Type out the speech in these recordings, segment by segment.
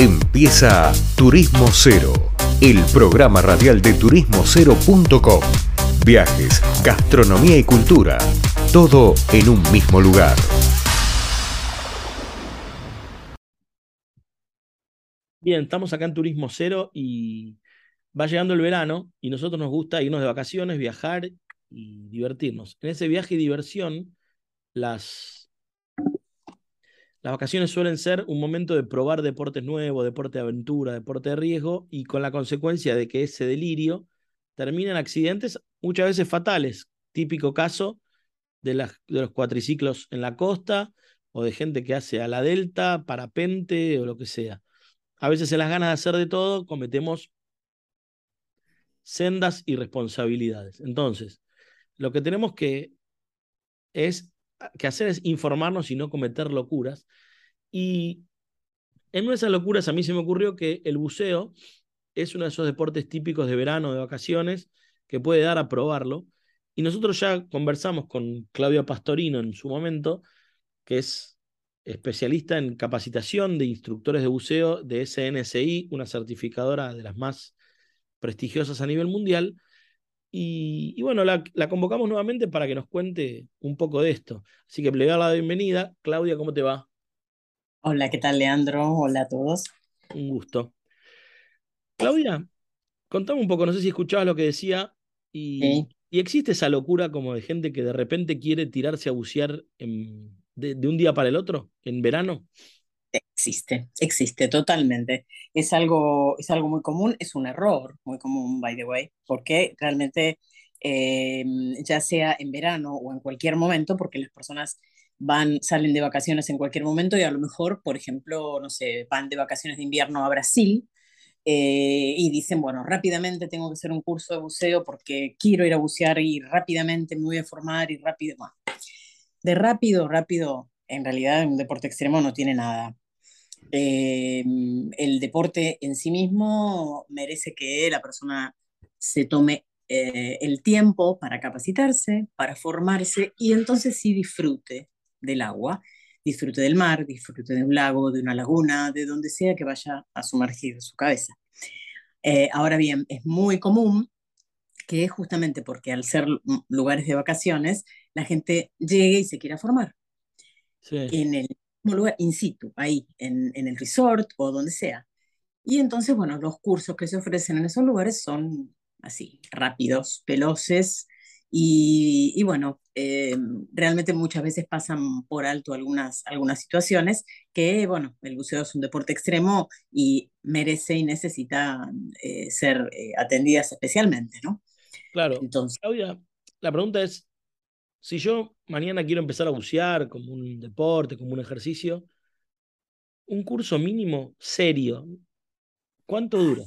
Empieza Turismo Cero, el programa radial de turismocero.com. Viajes, gastronomía y cultura, todo en un mismo lugar. Bien, estamos acá en Turismo Cero y va llegando el verano y nosotros nos gusta irnos de vacaciones, viajar y divertirnos. En ese viaje y diversión, las, las vacaciones suelen ser un momento de probar deportes nuevos, deporte de aventura, deporte de riesgo y con la consecuencia de que ese delirio termina en accidentes muchas veces fatales. Típico caso de, de los cuatriciclos en la costa o de gente que hace a la delta, parapente o lo que sea. A veces en las ganas de hacer de todo cometemos sendas irresponsabilidades. Entonces, lo que tenemos que, es, que hacer es informarnos y no cometer locuras. Y en una de esas locuras a mí se me ocurrió que el buceo es uno de esos deportes típicos de verano, de vacaciones, que puede dar a probarlo. Y nosotros ya conversamos con Claudia Pastorino en su momento, que es especialista en capacitación de instructores de buceo de SNSI, una certificadora de las más prestigiosas a nivel mundial. Y, bueno, la, convocamos nuevamente para que nos cuente un poco de esto. Así que le doy la bienvenida. Claudia, ¿cómo te va? Hola, ¿qué tal, Leandro? Hola a todos. Un gusto. Claudia, contame un poco, no sé si escuchabas lo que decía. Y, y existe esa locura como de gente que de repente quiere tirarse a bucear en, de, un día para el otro, en verano? Existe, existe totalmente. Es algo, es algo muy común, es un error muy común, by the way, porque realmente, em, ya sea en verano o en cualquier momento, porque las personas van, salen de vacaciones en cualquier momento y a lo mejor, por ejemplo, no sé, van de vacaciones de invierno a Brasil eh, y dicen, bueno, rápidamente tengo que hacer un curso de buceo porque quiero ir a bucear y rápidamente me voy a formar y rápido, de rápido, rápido, en realidad un deporte extremo no tiene nada. Eh, el deporte en sí mismo merece que la persona se tome eh, el tiempo para capacitarse, para formarse y entonces sí disfrute del agua, disfrute del mar, disfrute de un lago, de una laguna, de donde sea que vaya a sumergir su cabeza. Eh, ahora bien, es muy común que justamente porque al ser lugares de vacaciones, la gente llegue y se quiera formar. En el lugar, in situ, ahí, en, en, el resort o donde sea. Y entonces, bueno, los cursos que se ofrecen en esos lugares son así, rápidos, veloces, y, y bueno, eh, realmente muchas veces pasan por alto algunas, algunas situaciones que, bueno, el buceo es un deporte extremo y merece y necesita eh, ser eh, atendidas especialmente, ¿no? Claro. Entonces, Claudia, la pregunta es, si yo mañana quiero empezar a bucear como un deporte, como un ejercicio, un curso mínimo serio, ¿cuánto dura?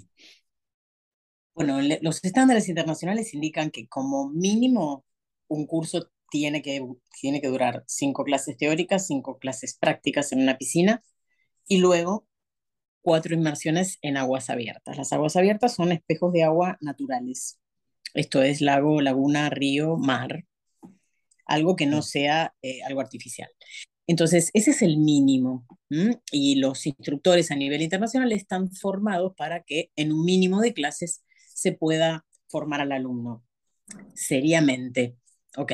Bueno, los estándares internacionales indican que como mínimo un curso tiene que, tiene que durar cinco clases teóricas, cinco clases prácticas en una piscina y luego cuatro inmersiones en aguas abiertas. Las aguas abiertas son espejos de agua naturales. Esto es lago, laguna, río, mar. Algo que no sea eh, algo artificial. Entonces, ese es el mínimo. Y los instructores a nivel internacional están formados para que en un mínimo de clases se pueda formar al alumno. Seriamente. Ok.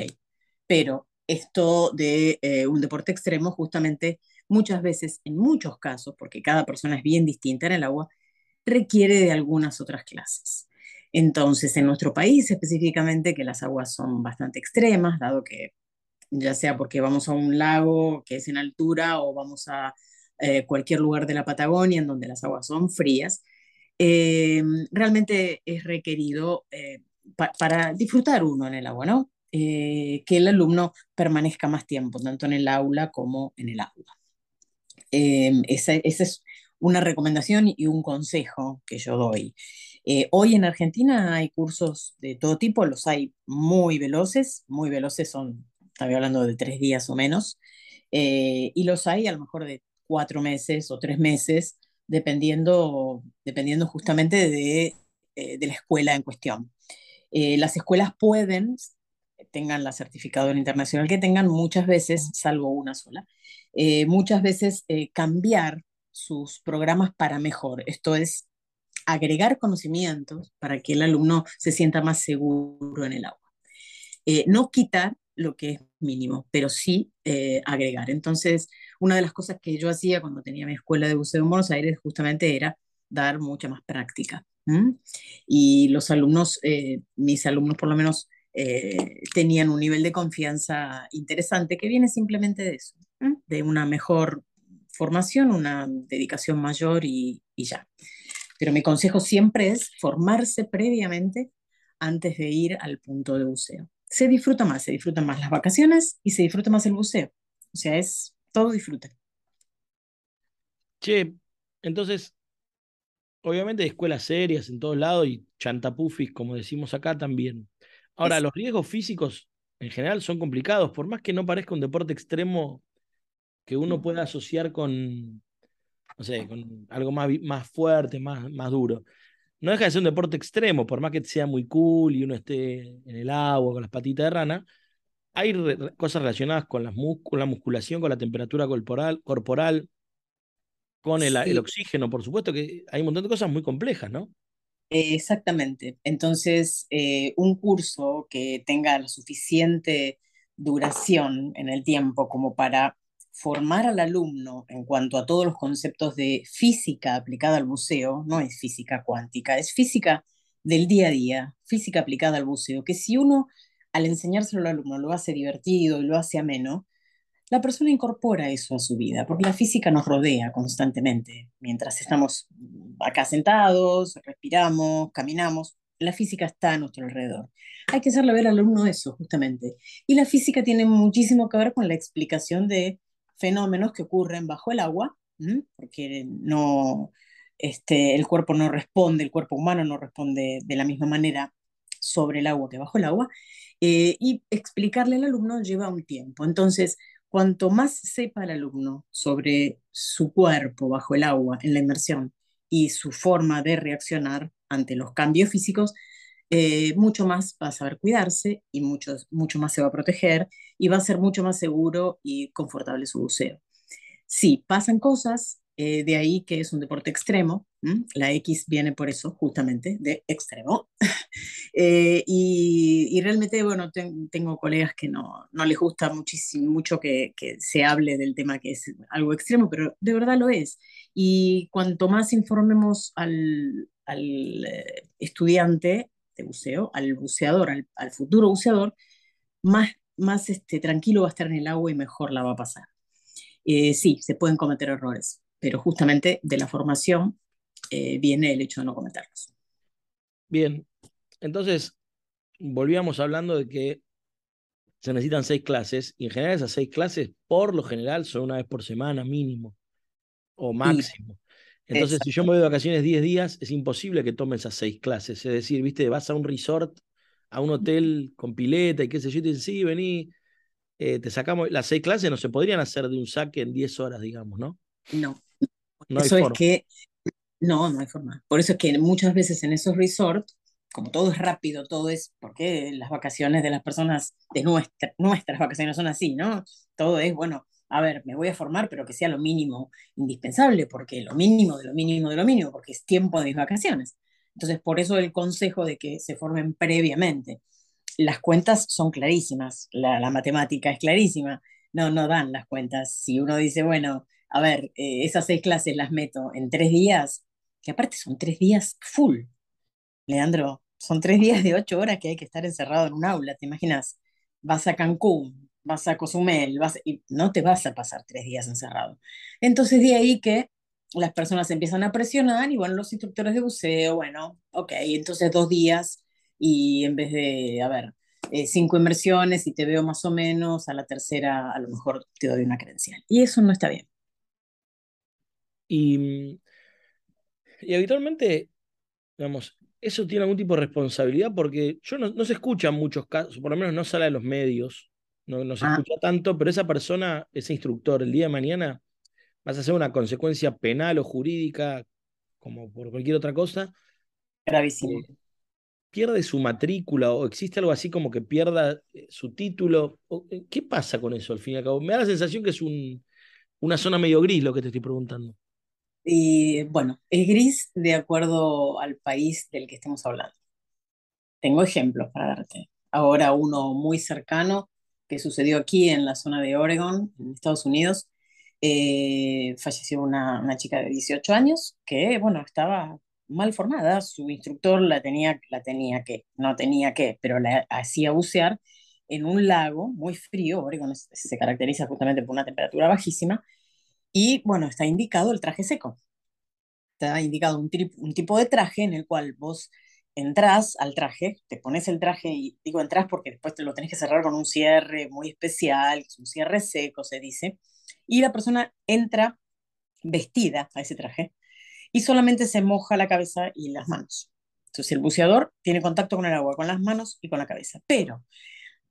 Pero esto de eh, un deporte extremo, justamente muchas veces, en muchos casos, porque cada persona es bien distinta en el agua, requiere de algunas otras clases. Entonces, en nuestro país específicamente, que las aguas son bastante extremas, dado que ya sea porque vamos a un lago que es en altura o vamos a eh, cualquier lugar de la Patagonia en donde las aguas son frías, eh, realmente es requerido eh, para disfrutar uno en el agua, ¿no? que el alumno permanezca más tiempo, tanto en el aula como en el agua. esa, esa es una recomendación y un consejo que yo doy. Eh, hoy en Argentina hay cursos de todo tipo, los hay muy veloces, muy veloces son, estaba hablando de tres días o menos, eh, y los hay a lo mejor de cuatro meses o tres meses, dependiendo, dependiendo justamente de, eh, de la escuela en cuestión. las escuelas pueden, tengan la certificadora internacional que tengan, muchas veces, salvo una sola, muchas veces cambiar sus programas para mejor. Esto es agregar conocimientos para que el alumno se sienta más seguro en el agua. Eh, no quitar lo que es mínimo, pero sí eh, agregar. Entonces, una de las cosas que yo hacía cuando tenía mi escuela de buceo en Buenos Aires justamente era dar mucha más práctica. Y los alumnos, eh, mis alumnos por lo menos, tenían un nivel de confianza interesante que viene simplemente de eso, de una mejor formación, una dedicación mayor y, y ya. Pero mi consejo siempre es formarse previamente antes de ir al punto de buceo. Se disfruta más, se disfrutan más las vacaciones y se disfruta más el buceo. O sea, es todo disfrute. Che, entonces, obviamente hay escuelas serias en todos lados y chantapufis, como decimos acá también. Ahora, los riesgos físicos en general son complicados, por más que no parezca un deporte extremo que uno pueda asociar con, no sé, con algo más, más fuerte, más, más duro. No deja de ser un deporte extremo, por más que sea muy cool y uno esté en el agua con las patitas de rana. Hay cosas relacionadas con, las la musculación, con la temperatura corporal, corporal con el, el, oxígeno, por supuesto, que hay un montón de cosas muy complejas, ¿no? Exactamente. Entonces, eh, un curso que tenga la suficiente duración en el tiempo como para formar al alumno en cuanto a todos los conceptos de física aplicada al buceo, no es física cuántica, es física del día a día, física aplicada al buceo, que si uno al enseñárselo al alumno lo hace divertido y lo hace ameno, la persona incorpora eso a su vida, porque la física nos rodea constantemente. Mientras estamos acá sentados, respiramos, caminamos, la física está a nuestro alrededor. Hay que hacerle ver al alumno eso, justamente. Y la física tiene muchísimo que ver con la explicación de fenómenos que ocurren bajo el agua, porque no, este, el cuerpo no responde, el cuerpo humano no responde de la misma manera sobre el agua que bajo el agua, eh, y explicarle al alumno lleva un tiempo. Entonces, cuanto más sepa el alumno sobre su cuerpo bajo el agua en la inmersión y su forma de reaccionar ante los cambios físicos, eh, mucho más va a saber cuidarse y mucho, mucho más se va a proteger y va a ser mucho más seguro y confortable su buceo. Sí, pasan cosas, eh, de ahí que es un deporte extremo, la X viene por eso, justamente, de extremo. Eh, y, realmente, bueno, tengo colegas que no, no les gusta muchísimo, mucho que, que, se hable del tema que es algo extremo, pero de verdad lo es. Y cuanto más informemos al, al estudiante, buceo, al buceador, al, futuro buceador, más, más este, tranquilo va a estar en el agua y mejor la va a pasar. Eh, sí, se pueden cometer errores, pero justamente de la formación eh, viene el hecho de no cometerlos. Bien, entonces volvíamos hablando de que se necesitan seis clases y en general esas seis clases por lo general son una vez por semana mínimo o máximo. Entonces, si yo me voy de vacaciones 10 días, es imposible que tome esas seis clases. Es decir, viste, vas a un resort, a un hotel con pileta y qué sé yo, y te dicen, sí, vení, eh, te sacamos. Las seis clases no se podrían hacer de un saque en 10 horas, digamos, ¿no? No. no eso es que. No, no hay forma. Por eso es que muchas veces en esos resorts, como todo es rápido, todo es. Porque las vacaciones de las personas, de nuestras vacaciones son así, ¿no? Todo es, bueno, a ver, me voy a formar, pero que sea lo mínimo indispensable, porque lo mínimo de lo mínimo de lo mínimo, porque es tiempo de mis vacaciones. Entonces, por eso el consejo de que se formen previamente. Las cuentas son clarísimas, la, matemática es clarísima, no, no dan las cuentas. Si uno dice, bueno, a ver, eh, esas seis clases las meto en tres días, que aparte son tres días full. Leandro, son tres días de ocho horas que hay que estar encerrado en un aula, ¿te imaginas? Vas a Cancún, vas a Cozumel, vas, y no te vas a pasar tres días encerrado. Entonces de ahí que las personas empiezan a presionar y bueno, los instructores de buceo, bueno, ok, entonces dos días y en vez de, a ver, eh, cinco inmersiones y te veo más o menos, a la tercera a lo mejor te doy una credencial. Y eso no está bien. Y, y habitualmente, digamos, eso tiene algún tipo de responsabilidad porque yo no, no se escuchan muchos casos, por lo menos no sale a los medios, no, se ah. escucha tanto, pero esa persona, ese instructor, el día de mañana vas a hacer una consecuencia penal o jurídica, como por cualquier otra cosa. Gravísimo. Eh, pierde su matrícula o existe algo así como que pierda eh, su título. Eh, ¿Qué pasa con eso al fin y al cabo? Me da la sensación que es un, una zona medio gris lo que te estoy preguntando. Y bueno, es gris de acuerdo al país del que estemos hablando. Tengo ejemplos para darte. Ahora uno muy cercano que sucedió aquí en la zona de Oregon, en Estados Unidos. Eh, falleció una, una, chica de 18 años que, bueno, estaba mal formada. Su instructor la tenía, la tenía que, no tenía que, pero la hacía bucear en un lago muy frío. Oregon se caracteriza justamente por una temperatura bajísima. Y bueno, está indicado el traje seco. Está indicado un, un tipo de traje en el cual vos entras al traje, te pones el traje y digo entras porque después te lo tenés que cerrar con un cierre muy especial, un cierre seco se dice, y la persona entra vestida a ese traje y solamente se moja la cabeza y las manos. Entonces el buceador tiene contacto con el agua, con las manos y con la cabeza. Pero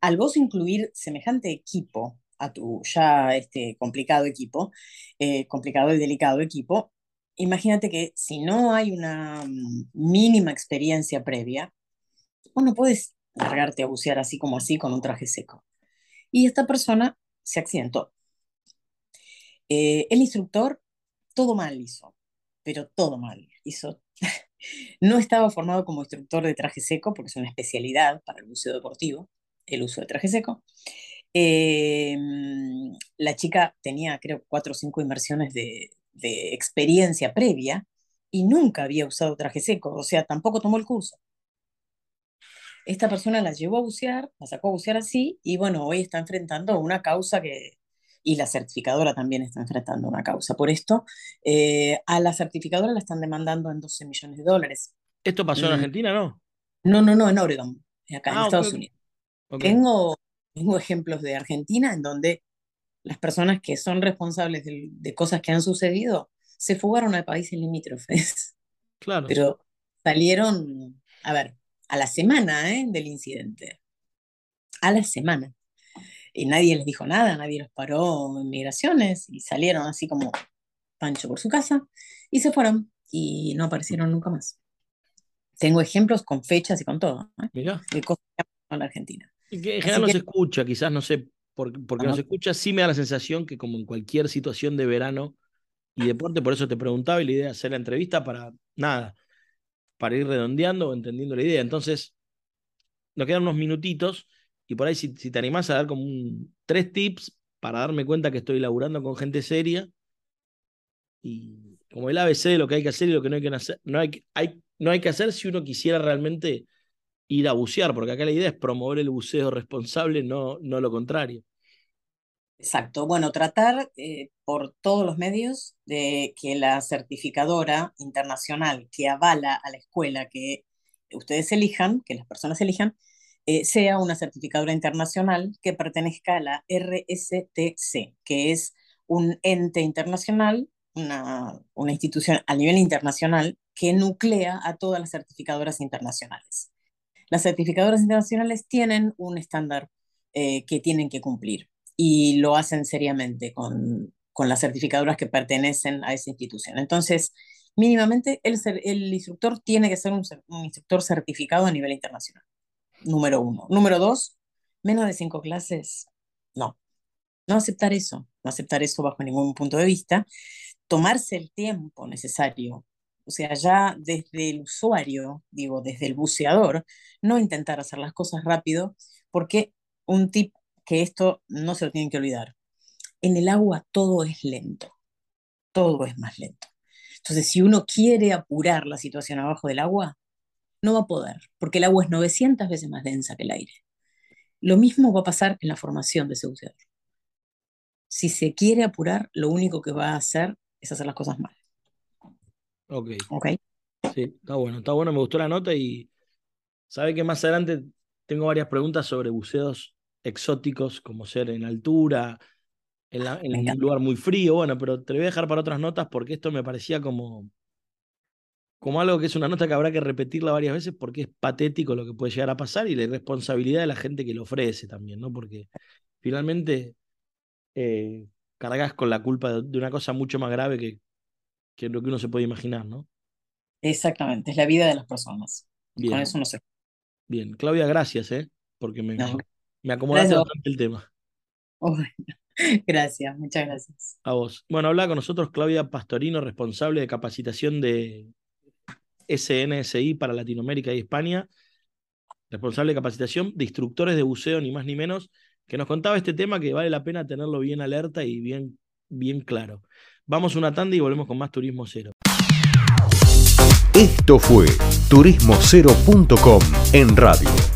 al vos incluir semejante equipo a tu ya este complicado equipo, eh, complicado y delicado equipo, imagínate que si no hay una mm, mínima experiencia previa, vos no puedes largarte a bucear así como así con un traje seco. Y esta persona se accidentó. Eh, el instructor todo mal hizo, pero todo mal hizo. no estaba formado como instructor de traje seco, porque es una especialidad para el buceo deportivo, el uso de traje seco. Eh, mm, la chica tenía, creo, cuatro o cinco inmersiones de, de experiencia previa y nunca había usado traje seco, o sea, tampoco tomó el curso. Esta persona la llevó a bucear, la sacó a bucear así, y bueno, hoy está enfrentando una causa que, y la certificadora también está enfrentando una causa. Por esto, eh, a la certificadora la están demandando en 12 millones de dólares. ¿Esto pasó en Argentina, no? No, no, no, en Oregon, acá en ah, Estados Unidos. Tengo, tengo ejemplos de Argentina en donde las personas que son responsables de, cosas que han sucedido se fugaron a países limítrofes. Claro. Pero salieron, a ver, a la semana ¿eh? del incidente. A la semana. Y nadie les dijo nada, nadie los paró en migraciones y salieron así como pancho por su casa y se fueron y no aparecieron nunca más. Tengo ejemplos con fechas y con todo ¿eh? de cosas que en la Argentina. Y que en general no se escucha, quizás no sé porque, porque nos escucha, sí me da la sensación que como en cualquier situación de verano y deporte, por eso te preguntaba y la idea de hacer la entrevista para nada, para ir redondeando o entendiendo la idea. Entonces, nos quedan unos minutitos y por ahí si, si te animás a dar como tres tips para darme cuenta que estoy laburando con gente seria y como el ABC de lo que hay que hacer y lo que no hay que hacer, no hay, hay, no hay que hacer si uno quisiera realmente ir a bucear, porque acá la idea es promover el buceo responsable, no, no lo contrario. Exacto. Bueno, tratar eh, por todos los medios de que la certificadora internacional que avala a la escuela que ustedes elijan, que las personas elijan, eh, sea una certificadora internacional que pertenezca a la RSTC, que es un ente internacional, una, una institución a nivel internacional que nuclea a todas las certificadoras internacionales. Las certificadoras internacionales tienen un estándar eh, que tienen que cumplir y lo hacen seriamente con, con las certificadoras que pertenecen a esa institución. Entonces, mínimamente, el, el instructor tiene que ser un, un, instructor certificado a nivel internacional. Número uno. Número dos, menos de cinco clases, no. No aceptar eso, no aceptar eso bajo ningún punto de vista. Tomarse el tiempo necesario o sea, ya desde el usuario, digo, desde el buceador, no intentar hacer las cosas rápido, porque un tip que esto no se lo tienen que olvidar. En el agua todo es lento, todo es más lento. Entonces, si uno quiere apurar la situación abajo del agua, no va a poder, porque el agua es 900 veces más densa que el aire. Lo mismo va a pasar en la formación de ese buceador. Si se quiere apurar, lo único que va a hacer es hacer las cosas mal. Ok. Ok. Sí, está bueno, está bueno, me gustó la nota y sabe que más adelante tengo varias preguntas sobre buceos exóticos, como ser en altura, en, un lugar muy frío, bueno, pero te lo voy a dejar para otras notas porque esto me parecía como, como algo que es una nota que habrá que repetirla varias veces porque es patético lo que puede llegar a pasar y la irresponsabilidad de la gente que lo ofrece también, ¿no? Porque finalmente eh, cargas con la culpa de una cosa mucho más grave que, que lo que uno se puede imaginar, ¿no? Exactamente, es la vida de las personas. Bien. Con eso no sé. Bien, Claudia, gracias, ¿eh? Porque me, me acomodaste bastante el tema. Gracias, muchas gracias. A vos. Bueno, habla con nosotros Claudia Pastorino, responsable de capacitación de SNSI para Latinoamérica y España, responsable de capacitación de instructores de buceo, ni más ni menos, que nos contaba este tema que vale la pena tenerlo bien alerta y bien, bien claro. Vamos una tanda y volvemos con más Turismo Cero. Esto fue turismocero.com en radio.